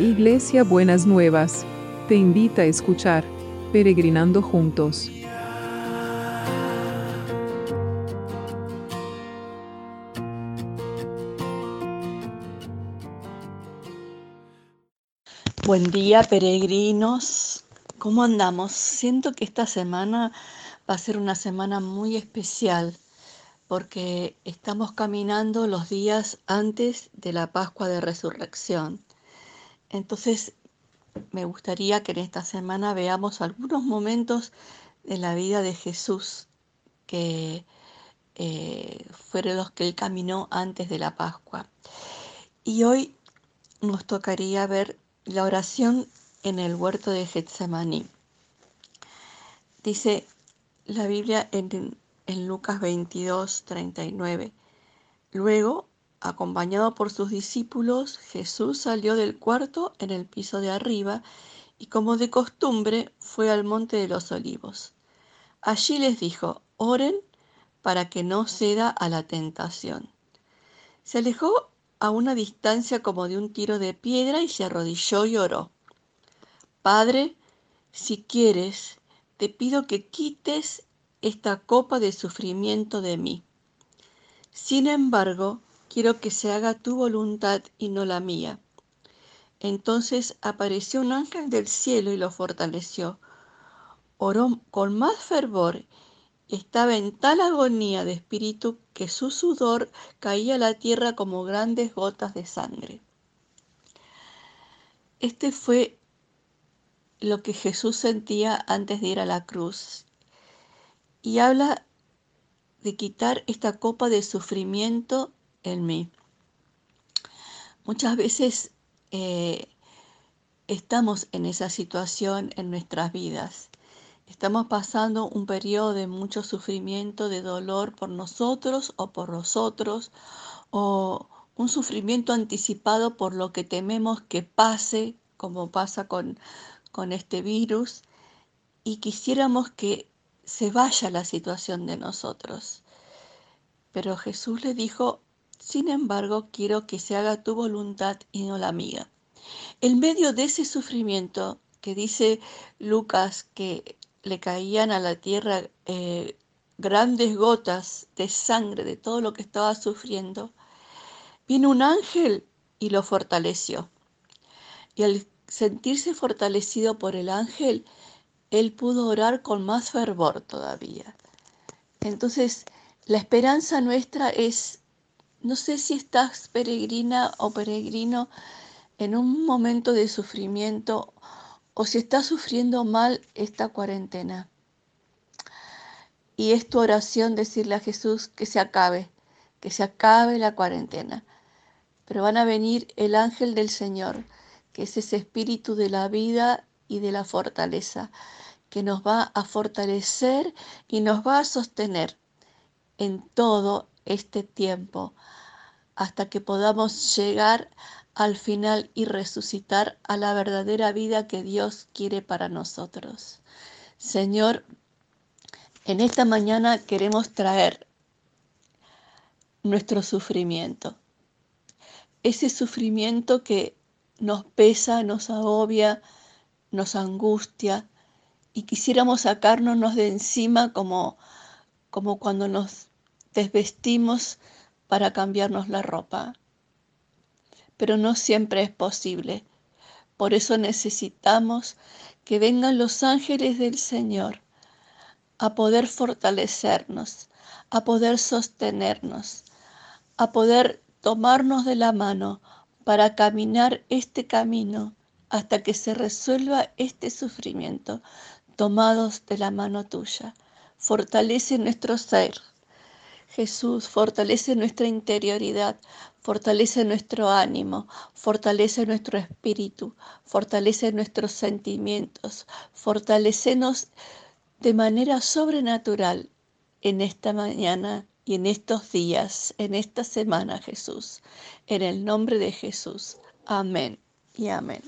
Iglesia Buenas Nuevas, te invita a escuchar Peregrinando Juntos. Buen día, peregrinos. ¿Cómo andamos? Siento que esta semana va a ser una semana muy especial porque estamos caminando los días antes de la Pascua de Resurrección. Entonces, me gustaría que en esta semana veamos algunos momentos de la vida de Jesús que eh, fueron los que él caminó antes de la Pascua. Y hoy nos tocaría ver la oración en el huerto de Getsemaní. Dice la Biblia en, en Lucas 22, 39. Luego Acompañado por sus discípulos, Jesús salió del cuarto en el piso de arriba y como de costumbre fue al monte de los olivos. Allí les dijo, oren para que no ceda a la tentación. Se alejó a una distancia como de un tiro de piedra y se arrodilló y oró. Padre, si quieres, te pido que quites esta copa de sufrimiento de mí. Sin embargo, quiero que se haga tu voluntad y no la mía. Entonces apareció un ángel del cielo y lo fortaleció. Oró con más fervor. Estaba en tal agonía de espíritu que su sudor caía a la tierra como grandes gotas de sangre. Este fue lo que Jesús sentía antes de ir a la cruz. Y habla de quitar esta copa de sufrimiento en mí. Muchas veces eh, estamos en esa situación en nuestras vidas. Estamos pasando un periodo de mucho sufrimiento, de dolor por nosotros o por nosotros, o un sufrimiento anticipado por lo que tememos que pase, como pasa con, con este virus, y quisiéramos que se vaya la situación de nosotros. Pero Jesús le dijo, sin embargo, quiero que se haga tu voluntad y no la mía. En medio de ese sufrimiento que dice Lucas que le caían a la tierra eh, grandes gotas de sangre de todo lo que estaba sufriendo, vino un ángel y lo fortaleció. Y al sentirse fortalecido por el ángel, él pudo orar con más fervor todavía. Entonces, la esperanza nuestra es no sé si estás peregrina o peregrino en un momento de sufrimiento o si estás sufriendo mal esta cuarentena. Y es tu oración decirle a Jesús que se acabe, que se acabe la cuarentena. Pero van a venir el ángel del Señor, que es ese espíritu de la vida y de la fortaleza, que nos va a fortalecer y nos va a sostener en todo este tiempo hasta que podamos llegar al final y resucitar a la verdadera vida que Dios quiere para nosotros. Señor, en esta mañana queremos traer nuestro sufrimiento, ese sufrimiento que nos pesa, nos agobia, nos angustia y quisiéramos sacarnos de encima como, como cuando nos desvestimos para cambiarnos la ropa. Pero no siempre es posible. Por eso necesitamos que vengan los ángeles del Señor a poder fortalecernos, a poder sostenernos, a poder tomarnos de la mano para caminar este camino hasta que se resuelva este sufrimiento, tomados de la mano tuya. Fortalece nuestro ser, Jesús, fortalece nuestra interioridad, fortalece nuestro ánimo, fortalece nuestro espíritu, fortalece nuestros sentimientos, fortalecenos de manera sobrenatural en esta mañana y en estos días, en esta semana, Jesús. En el nombre de Jesús. Amén y amén.